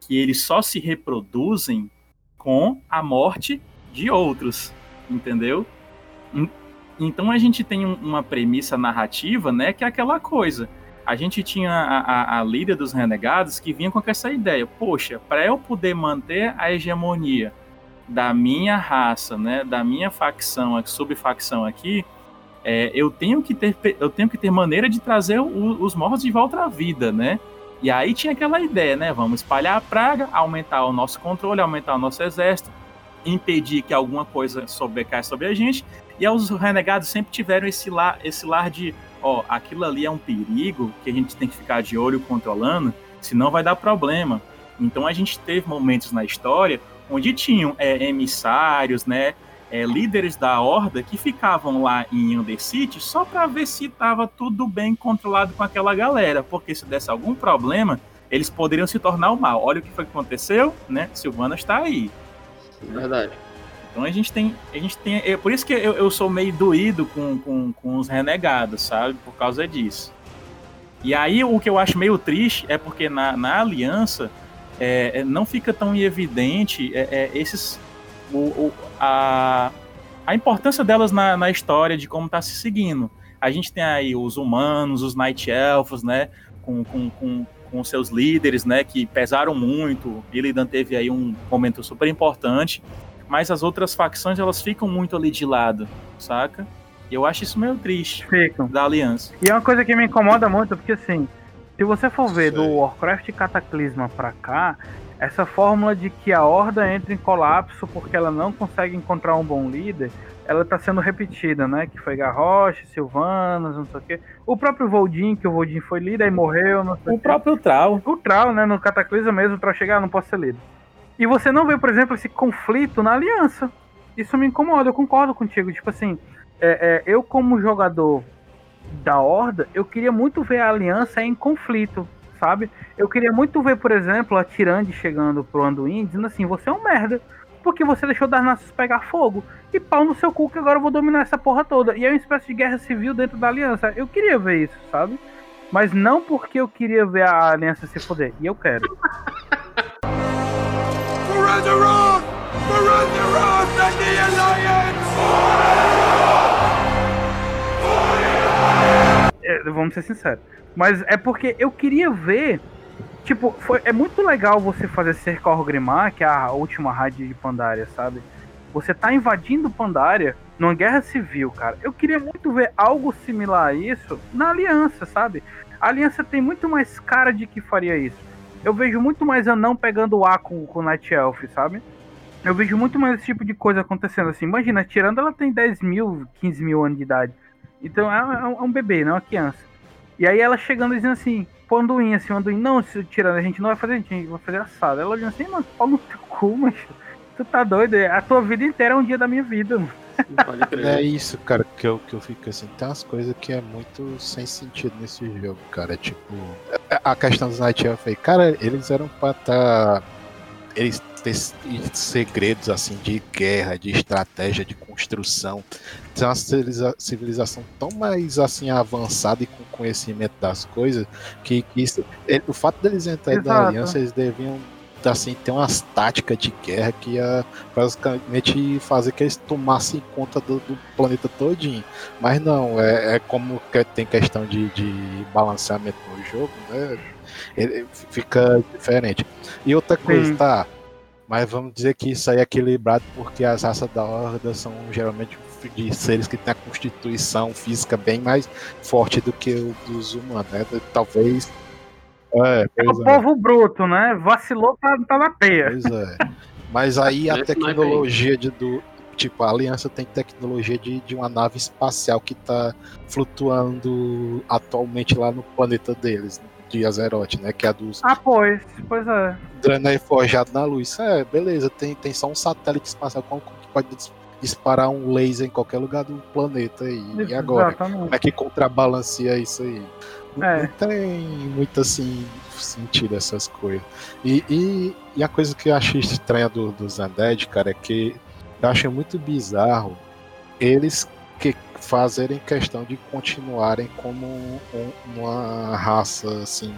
H: que eles só se reproduzem com a morte de outros, entendeu? Então a gente tem um- uma premissa narrativa, né, que é aquela coisa. A gente tinha a, a- a líder dos renegados que vinha com essa ideia, poxa, para eu poder manter a hegemonia da minha raça, né, da minha facção, subfacção aqui, é, eu tenho que ter eu tenho que ter maneira de trazer o- os mortos de volta à vida, né? E aí tinha aquela ideia, né? Vamos espalhar a praga, aumentar o nosso controle, aumentar o nosso exército, impedir que alguma coisa sobrecaia sobre a gente. E os renegados sempre tiveram esse lar, esse lar de, ó, aquilo ali é um perigo que a gente tem que ficar de olho controlando, senão vai dar problema. Então a gente teve momentos na história onde tinham é, emissários, né? é, líderes da Horda que ficavam lá em Undercity só para ver se estava tudo bem controlado com aquela galera, porque se desse algum problema, eles poderiam se tornar o mal. Olha o que foi que aconteceu, né? Silvana está aí.
G: Verdade.
H: Então a gente tem. A gente tem é por isso que eu, eu sou meio doído com, com, com os renegados, sabe? Por causa disso. E aí o que eu acho meio triste é porque na, na aliança é, é, não fica tão evidente é, é, esses. O, o- a, a importância delas na, na história de como está se seguindo. A gente tem aí os humanos, os Night Elfos, né? Com, com, com, com seus líderes, né? Que pesaram muito. Illidan teve aí um momento super importante mas as outras facções elas ficam muito ali de lado, saca? E eu acho isso meio triste
E: Ficam.
H: da aliança.
E: E é uma coisa que me incomoda muito, porque assim, se você for ver do
F: Sei.
E: Warcraft Cataclisma pra cá, essa fórmula de que a Horda entra em colapso porque ela não consegue encontrar um bom líder, ela tá sendo repetida, né? Que foi Garrosh, Sylvanas, não sei o quê. O próprio Voldin, que o Voldin foi líder e morreu, não sei
H: O próprio Trau,
E: o Trau, né, no Cataclisma mesmo, pra chegar, "Ah, não posso ser líder. E você não vê, por exemplo, esse conflito na aliança. Isso me incomoda, eu concordo contigo. Tipo assim, é, é, eu como jogador da Horda, eu queria muito ver a aliança em conflito, sabe? Eu queria muito ver, por exemplo, a Tirande chegando pro Anduin dizendo assim, você é um merda, porque você deixou das nações pegar fogo. E pau no seu cu que agora eu vou dominar essa porra toda. E é uma espécie de guerra civil dentro da aliança. Eu queria ver isso, sabe? Mas não porque eu queria ver a aliança se foder. E eu quero. É, vamos ser sinceros. Mas é porque eu queria ver. Tipo, foi, é muito legal você fazer Cerca Orgrimmar, que é a última raid de Pandaria, sabe? Você tá invadindo Pandaria numa guerra civil, cara. Eu queria muito ver algo similar a isso na Aliança, sabe? A Aliança tem muito mais cara de que faria isso. Eu vejo muito mais anão pegando A com, com Night Elf, sabe? Eu vejo muito mais esse tipo de coisa acontecendo assim. Imagina, tirando ela tem 10 mil, 15 mil anos de idade. Então é, um- é um bebê, não é uma criança. E aí ela chegando dizendo assim, pô, Anduin, assim, o Anduin, não, se tirando, a gente não vai fazer, a gente vai fazer assado. Ela olhando assim, mano, pau no teu cu, mas tu tá doido? A tua vida inteira é um dia da minha vida, mano.
G: Pode crer.
F: É isso, cara, que eu, que eu fico assim, tem umas coisas que é muito sem sentido nesse jogo, cara. Tipo, a- questão dos Night Elf aí, cara, eles eram pra tá. Eles ter segredos assim de guerra, de estratégia, de construção. Tem uma civiliza- civilização tão mais assim avançada e com conhecimento das coisas que, que isso- é, o fato deles entrarem na aliança, eles deviam assim ter umas táticas de guerra que ia basicamente fazer que eles tomassem conta do, do planeta todinho. Mas não, é, é como que tem questão de, de balanceamento no jogo, né? Ele fica diferente. E outra coisa,
E: Sim.
F: tá? Mas vamos dizer que isso aí é equilibrado porque as raças da Horda são geralmente de seres que têm a constituição física bem mais forte do que o dos humanos, né? Talvez. É,
E: É o
F: é.
E: povo bruto, né? Vacilou, tá, tá na peia.
F: Pois é. Mas aí a
G: aí.
F: tecnologia de, do. Tipo, a aliança tem tecnologia de, de uma nave espacial que tá flutuando atualmente lá no planeta deles, de Azeroth, né? Que é a dos
E: Ah, pois, pois é.
F: Draenei forjado na luz. É, beleza, tem, tem só um satélite espacial que pode dis- disparar um laser em qualquer lugar do planeta aí. E agora? Como
E: Exatamente.
F: é que contrabalancia isso aí? Não,
E: É.
F: não tem muito assim sentido essas coisas. E, e, e a coisa que eu acho estranha do, dos Undead, cara, é que eu acho muito bizarro eles que fazerem questão de continuarem como um- uma raça assim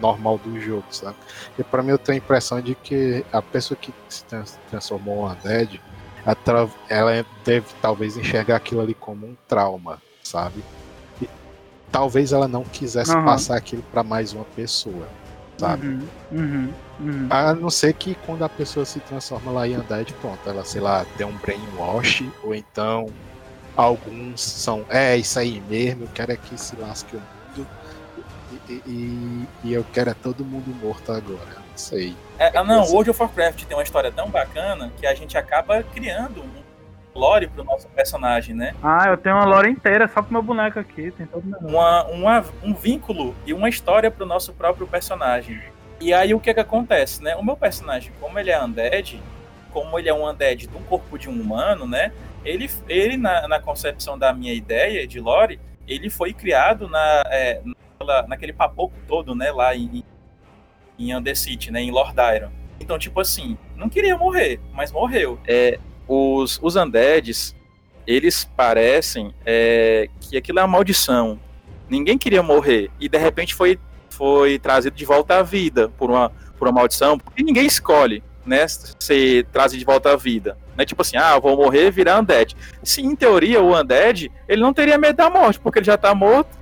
F: normal do jogo, sabe? E pra mim eu tenho a impressão de que a pessoa que se trans- transformou em Undead, atra- ela deve talvez enxergar aquilo ali como um trauma, sabe? E talvez ela não quisesse
E: Aham.
F: passar aquilo pra mais uma pessoa, sabe?
E: Uhum, uhum, uhum.
F: A não ser que quando a pessoa se transforma lá em Undead, pronto, ela, sei lá, tem um brainwash, ou então alguns são, é isso aí mesmo, eu quero é que se lasque o mundo, e, e- e eu quero é todo mundo morto agora, não sei.
H: É, ah, não, World of Warcraft tem uma história tão bacana que a gente acaba criando um lore pro nosso personagem, né?
E: Ah, eu tenho uma lore inteira só pro meu boneco aqui. Tem todo meu
H: uma, uma- um vínculo e uma história pro nosso próprio personagem. E aí o que que acontece, né? O meu personagem, como ele é undead, como ele é um undead de um corpo de um humano, né? Ele, ele na, na concepção da minha ideia de lore, ele foi criado na, é, naquela- naquele papoco todo, né? Lá em, em Undercity, né? Em Lord Iron. Então, tipo assim, não queria morrer, mas morreu. É, os, os undeads, eles parecem é, que aquilo é uma maldição. Ninguém queria morrer. E de repente foi, foi trazido de volta à vida por uma, por uma maldição. Porque ninguém escolhe, né? Ser trazido de volta à vida. Não é tipo assim, ah, vou morrer virar undead. Se em teoria o undead, ele não teria medo da morte, porque ele já tá morto.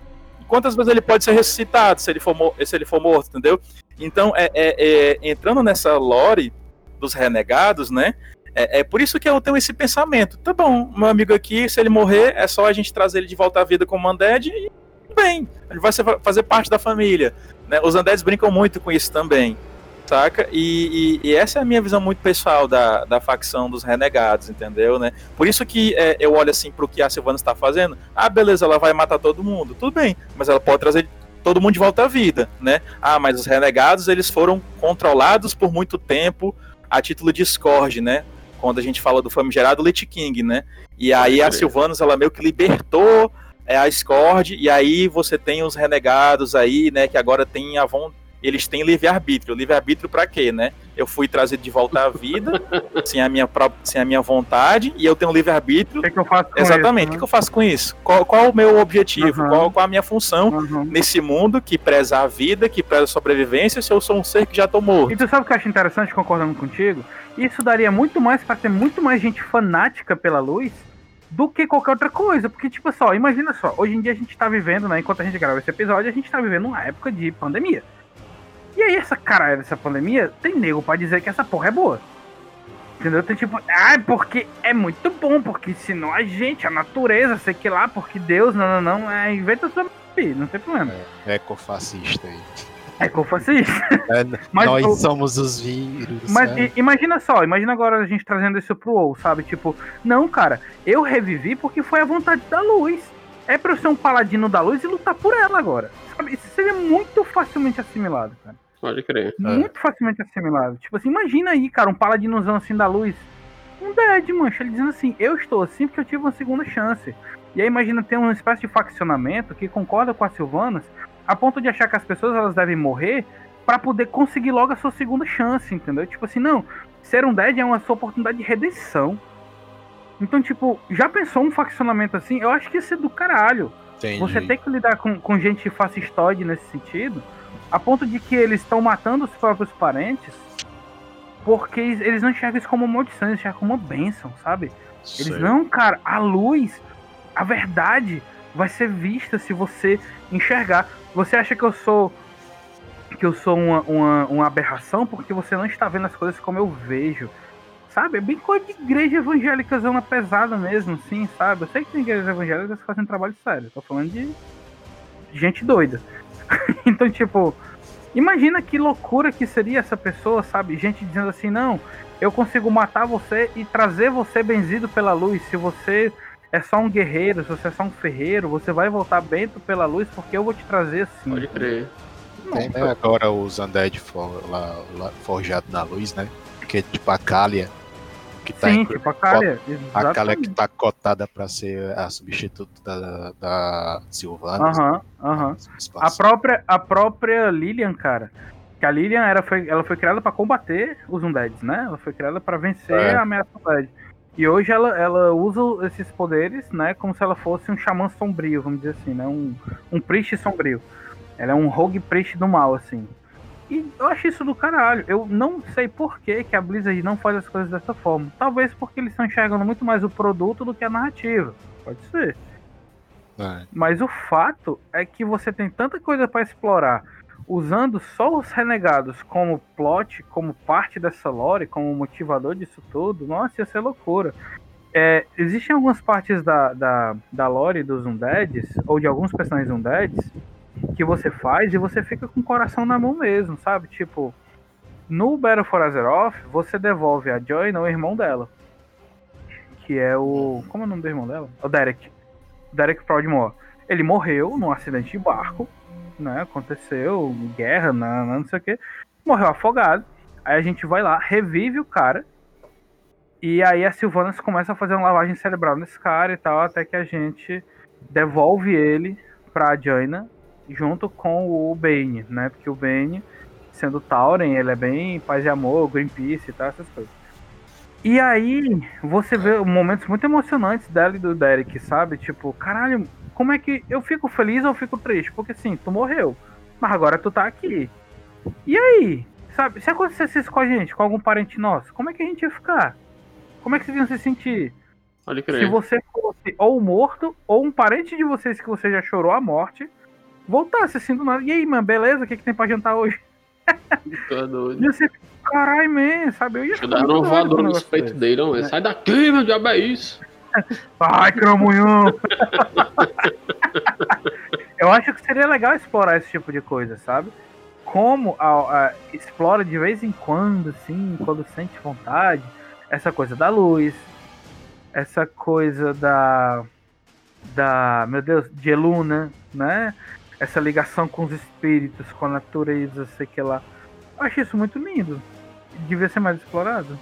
H: Quantas vezes ele pode ser ressuscitado se ele for, se ele for morto, entendeu? Então, é, é- é, entrando nessa lore dos renegados, né? É, é por isso que eu tenho esse pensamento. Tá bom, meu amigo aqui, se ele morrer, é só a gente trazer ele de volta à vida como undead e bem, ele vai ser- fazer parte da família. Né? Os undeads brincam muito com isso também, saca? E, e- e essa é a minha visão muito pessoal da, da facção dos renegados, entendeu? Né? Por isso que é, eu olho assim pro que a Silvana está fazendo. Ah, beleza, ela vai matar todo mundo. Tudo bem, mas ela pode trazer todo mundo de volta à vida, né? Ah, mas os renegados, eles foram controlados por muito tempo a título de Scourge, né? Quando a gente fala do famigerado Lich King, né? E aí a
G: crer.
H: Sylvanas, ela meio que libertou é, a Scourge, e aí você tem os renegados aí, né? Que agora tem a von... eles têm livre-arbítrio. Livre-arbítrio pra quê, né? Eu fui trazido de volta à vida, sem, a minha própria, sem a minha vontade, e eu tenho livre-arbítrio.
E: O que, que eu faço com
H: Exatamente. O que,
E: isso?
H: que eu faço com isso? Qual, qual o meu objetivo?
E: Uhum.
H: Qual, qual a minha função
E: né? Uhum.
H: nesse mundo que preza a vida, que preza a sobrevivência, se eu sou um ser que já morto?
E: E tu sabe o que eu acho interessante, concordando contigo? Isso daria muito mais pra ter muito mais gente fanática pela luz do que qualquer outra coisa. Porque, tipo só, imagina só, hoje em dia a gente tá vivendo, né? Enquanto a gente grava esse episódio, a gente tá vivendo uma época de pandemia. E aí, essa caralho dessa pandemia, tem nego pra dizer que essa porra é boa. Entendeu? Tem tipo, ah, porque é muito bom, porque senão a gente, a natureza, sei que lá, porque Deus, não, não, não, é, inventa sua não tem problema.
F: É ecofascista aí.
E: É isso.
F: É,
E: Mas
F: nós
E: o-
F: somos os vírus.
E: Mas i- imagina só, imagina agora a gente trazendo isso pro WoW, sabe? Tipo, não, cara, eu revivi porque foi a vontade da luz. é pra eu ser um paladino da luz e lutar por ela agora. Isso seria muito facilmente assimilado, cara.
G: Pode crer.
E: Muito facilmente assimilado. Tipo assim, imagina aí, cara, um paladinozão assim da luz. Um Dead, mancha, ele dizendo assim, eu estou assim porque eu tive uma segunda chance. E aí imagina ter uma espécie de faccionamento que concorda com as Silvanas, a ponto de achar que as pessoas elas devem morrer pra poder conseguir logo a sua segunda chance, entendeu? Tipo assim, não, ser um Dead é uma sua oportunidade de redenção. Então, tipo, já pensou um faccionamento assim? Eu acho que ia ser do caralho.
F: Entendi.
E: Você tem que lidar com, com gente fascistoide nesse sentido, a ponto de que eles estão matando os próprios parentes, porque eles eles não enxergam isso como uma maldição, eles enxergam como uma bênção, sabe? Eles
F: Sei.
E: não, cara, a luz, a verdade vai ser vista se você enxergar. Você acha que eu sou que eu sou uma, uma, uma aberração porque você não está vendo as coisas como eu vejo. Sabe? É bem coisa de igreja evangélica zona pesada mesmo, assim, sabe? Eu sei que tem igrejas evangélicas que fazem trabalho sério. Tô falando de gente doida. então, tipo, imagina que loucura que seria essa pessoa, sabe? Gente dizendo assim, não, eu consigo matar você e trazer você benzido pela luz. Se você é só um guerreiro, se você é só um ferreiro, você vai voltar bento pela luz porque eu vou te trazer assim.
G: Pode crer.
F: Tem né, agora os Undead for, lá, lá, forjado na luz, né? Que é tipo a Kalia. Que tá
E: Sim, tipo a Kalia.
F: A Kalia que tá cotada pra ser a substituta da, da Silvana.
E: Aham, aham. A própria, a própria Lilian, cara. Que a Lilian era, foi, ela foi criada pra combater os Undeads, né? Ela foi criada pra vencer
F: É.
E: a ameaça Undead. E hoje ela, ela usa esses poderes, né? Como se ela fosse um xamã sombrio, vamos dizer assim, né? Um, um priest sombrio. Ela é um rogue priest do mal, assim. E eu acho isso do caralho. Eu não sei por que, que a Blizzard não faz as coisas dessa forma. Talvez porque eles estão enxergando muito mais o produto do que a narrativa. Pode ser.
F: É.
E: Mas o fato é que você tem tanta coisa pra explorar usando só os renegados como plot, como parte dessa lore, como motivador disso tudo. Nossa, ia ser loucura. É, existem algumas partes da, da, da lore dos Undeads, ou de alguns personagens Undeads, que você faz e você fica com o coração na mão mesmo, sabe? Tipo, no Battle for Azeroth, você devolve a Joyna o irmão dela. Que é o. Como é o nome do irmão dela? O Derek. Derek Proudmore. Ele morreu num acidente de barco, né? Aconteceu, guerra, não, não sei o que. Morreu afogado. Aí a gente vai lá, revive o cara. E aí a Sylvanas começa a fazer uma lavagem cerebral nesse cara e tal, até que a gente devolve ele pra Jaina junto com o Bane, né? Porque o Bane, sendo Tauren, ele é bem paz e amor, Greenpeace e tal, essas coisas. E aí, você vê momentos muito emocionantes dela e do Derek, sabe? Tipo, caralho, como é que eu fico feliz ou fico triste? Porque assim, tu morreu, mas agora tu tá aqui. E aí? Sabe, se acontecesse isso com a gente, com algum parente nosso, como é que a gente ia ficar? Como é que vocês iam se sentir? Se você fosse ou morto, ou um parente de vocês que você já chorou a morte, voltasse assim do nada. E aí, mano, beleza? O que, que tem pra jantar hoje?
G: É doido.
E: Ia ser, caralho, man, sabe? Eu ia
G: dar
E: um negócio
G: peitos
E: desse.
G: dele, não. Sai daqui, meu diabo, é isso.
E: Cramunhão! Eu acho que seria legal explorar esse tipo de coisa, sabe? Como a, a- explora de vez em quando, assim, quando sente vontade, essa coisa da luz, essa coisa da. da. meu Deus, de Eluna, né? Essa ligação com os espíritos, com a natureza, sei que lá. Eu acho isso muito lindo. Devia ser mais explorado.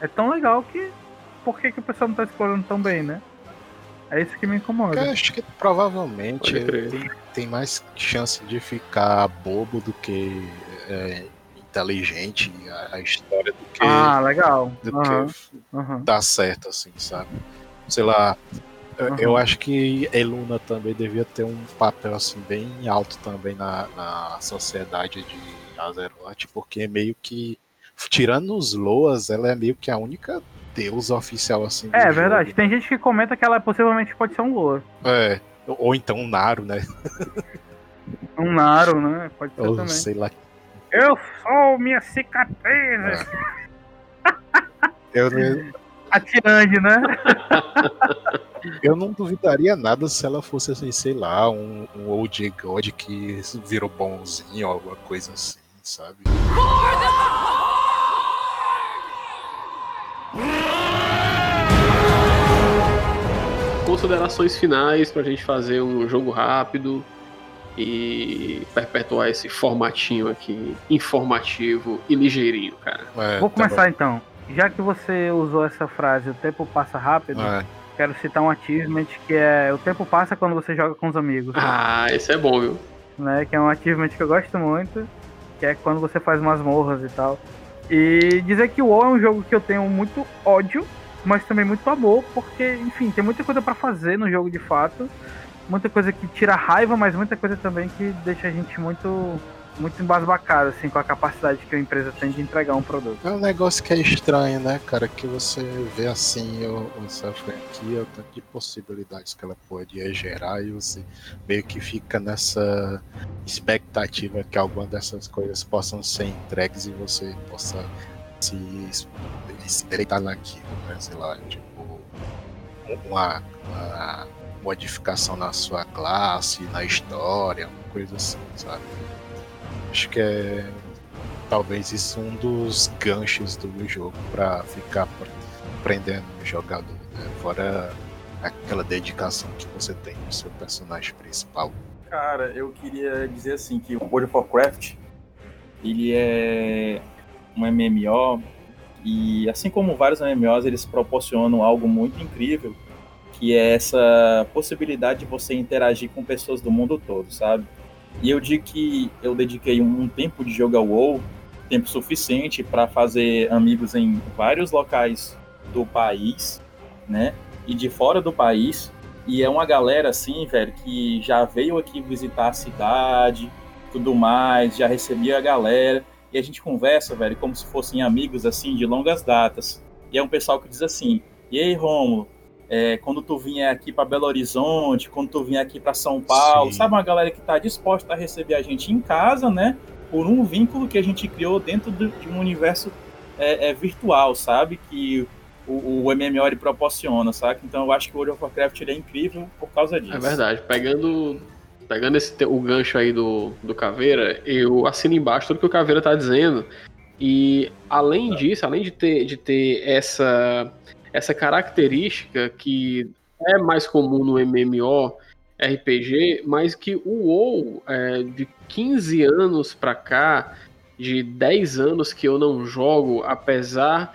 E: É tão legal que. Por que, que o pessoal não tá explorando tão bem, né? É isso que me incomoda.
F: Eu acho que provavelmente tem, tem mais chance de ficar bobo do que é, inteligente a, a história do que,
E: Ah, legal.
F: do
E: Aham,
F: que
E: aham.
F: dar certo, assim, sabe? Sei lá. Eu-
E: Aham.
F: Eu acho que Eluna também devia ter um papel assim bem alto também na, na sociedade de Azeroth, porque meio que tirando os Loas, ela é meio que a única deusa oficial assim.
E: É
F: jogo,
E: verdade.
F: né?
E: Tem gente que comenta que ela possivelmente pode ser um Lore.
F: É, ou então um Naru, né?
E: Um Naro, né? Pode ser
F: Ou
E: também.
F: sei lá.
E: Eu sou minha cicatriz.
F: Eu,
E: A Tirande, né?
F: eu não duvidaria nada se ela fosse assim, sei lá, um, um Old God que virou bonzinho, alguma coisa assim, sabe?
G: considerações finais pra gente fazer um jogo rápido e perpetuar esse formatinho aqui, informativo e ligeirinho, cara.
F: É,
E: Vou
F: tá
E: começar então. Já que você usou essa frase, o tempo passa rápido.
F: É.
E: quero citar um achievement que é o tempo passa quando você joga com os amigos.
G: Ah, esse é bom, viu?
E: né? Que é um achievement que eu gosto muito, que é quando você faz masmorras e tal. E dizer que o WoW é um jogo que eu tenho muito ódio, mas também muito amor, porque, enfim, tem muita coisa pra fazer no jogo de fato. Muita coisa que tira raiva, mas muita coisa também que deixa a gente muito muito embasbacado, assim, com a capacidade que a empresa tem de entregar um produto.
F: É um negócio que é estranho, né, cara? Que você vê assim o, essa franquia, o tanto de possibilidades que ela pode gerar e você meio que fica nessa expectativa que alguma dessas coisas possam ser entregues e você possa se, se deleitar naquilo, né? Sei lá, tipo, uma, uma modificação na sua classe, na história, uma coisa assim, sabe? Acho que é talvez isso um dos ganchos do jogo pra ficar pre- prendendo o jogador, né? Fora aquela dedicação que você tem no seu personagem principal.
H: Cara, eu queria dizer assim que o World of Warcraft ele é um MMO e assim como vários MMOs eles proporcionam algo muito incrível que é essa possibilidade de você interagir com pessoas do mundo todo, sabe? E eu digo que eu dediquei um tempo de jogo ao WoW, tempo suficiente para fazer amigos em vários locais do país, né? E de fora do país. E é uma galera assim, velho, que já veio aqui visitar a cidade, tudo mais, já recebia a galera. E a gente conversa, velho, como se fossem amigos assim de longas datas. E é um pessoal que diz assim: "E aí, Rômulo, é, quando tu vier aqui para Belo Horizonte, quando tu vier aqui para São Paulo,
F: Sim.
H: sabe uma galera que tá disposta a receber a gente em casa, né? Por um vínculo que a gente criou dentro do- de um universo é, é, virtual, sabe? Que o, o MMO proporciona, sabe? Então eu acho que o World of Warcraft é incrível por causa disso.
G: É verdade. Pegando, pegando esse, o gancho aí do, do Caveira, eu assino embaixo tudo que o Caveira tá dizendo. E além disso, além de ter, de ter essa, essa característica que é mais comum no MMO RPG, mas que o WoW é, de 15 anos pra cá, de 10 anos que eu não jogo, apesar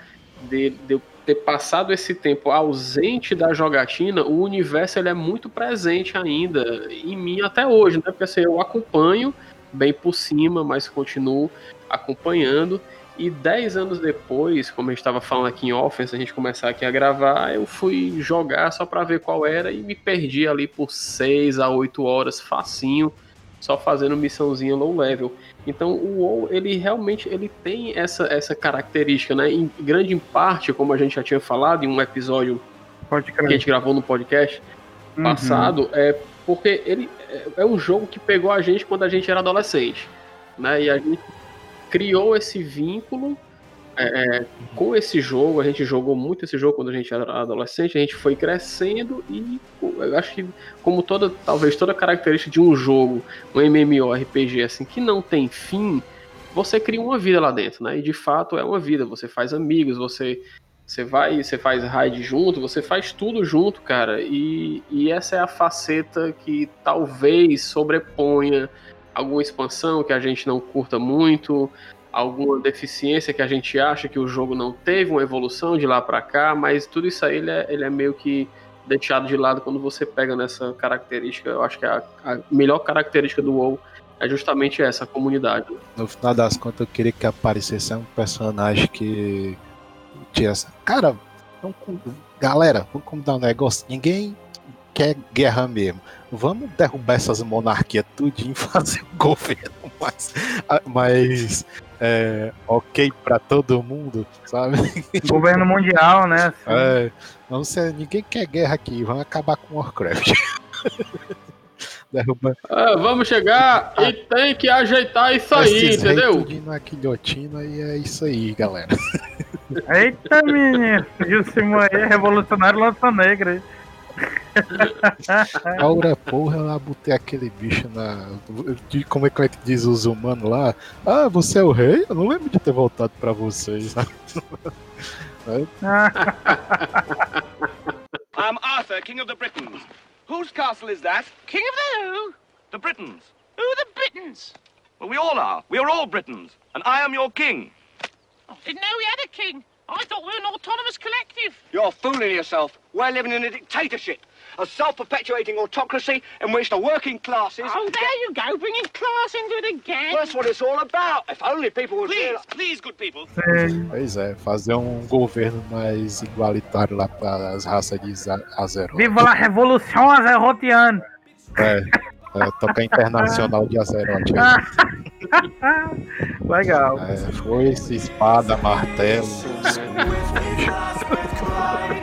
G: de, de eu ter passado esse tempo ausente da jogatina, o universo ele é muito presente ainda em mim até hoje, né? Porque assim, eu acompanho bem por cima, mas continuo acompanhando. E 10 anos depois, como a gente estava falando aqui em off, antes da gente começar aqui a gravar, eu fui jogar só para ver qual era e me perdi ali por 6 a 8 horas facinho, só fazendo missãozinha low level. Então o WoW, ele realmente ele tem essa, essa característica, né? Em grande parte, como a gente já tinha falado em um episódio que a gente gravou no podcast
E: Uhum.
G: passado, é porque ele é- é um jogo que pegou a gente quando a gente era adolescente, né? E a gente criou esse vínculo é, é, com esse jogo. A gente jogou muito esse jogo quando a gente era adolescente. A gente foi crescendo e eu acho que como toda talvez toda característica de um jogo, um MMORPG assim que não tem fim, você cria uma vida lá dentro, né? E de fato é uma vida. Você faz amigos, você você vai, você faz raid junto, você faz tudo junto, cara. E, e essa é a faceta que talvez sobreponha alguma expansão que a gente não curta muito, alguma deficiência que a gente acha que o jogo não teve uma evolução de lá pra cá, mas tudo isso aí ele é, ele é meio que deixado de lado quando você pega nessa característica. Eu acho que a, a melhor característica do WoW é justamente essa, a comunidade.
F: No final das contas, eu queria que aparecesse um personagem que tinha essa. Cara, galera, vamos combinar um negócio. Ninguém quer guerra mesmo. Vamos derrubar essas monarquias tudinho e fazer um governo mais, mais é, ok pra todo mundo, sabe?
E: Governo mundial, né?
F: É, não sei, ninguém quer guerra aqui, vamos acabar com Warcraft. Derrubar
G: Ah, vamos chegar e tem que ajeitar isso aí,
F: esses
G: entendeu?
F: na guilhotina e é isso aí, galera.
E: Eita, menino. Gilcimo aí, é revolucionário lança negra.
F: Aura, porra, eu lá botei aquele bicho na. de- Como é que é que diz os humanos lá? Ah, você é o rei? Eu não lembro de ter voltado pra vocês.
C: I'm Arthur. Arthur, King of the Britons. Whose castle is that? King of the who? The Britons. Who are the Britons? Well, we all are. We are all Britons. And I am your king.
I: Didn't know we had a king. I thought we were an autonomous collective.
C: You're fooling yourself. We're living in a dictatorship. A self-perpetuating autocracy in which the working classes...
I: Oh, there you go, bringing class into it again.
C: That's what it's all about. If only people would... Please, please, good people.
F: Pois é, fazer um governo mais igualitário lá para as raças de Azeroth.
E: Viva la Revolução Azerotiana!
F: É, é, tocar internacional de Azeroth.
E: Legal.
F: É, foice, espada, martelo, escudo, foice.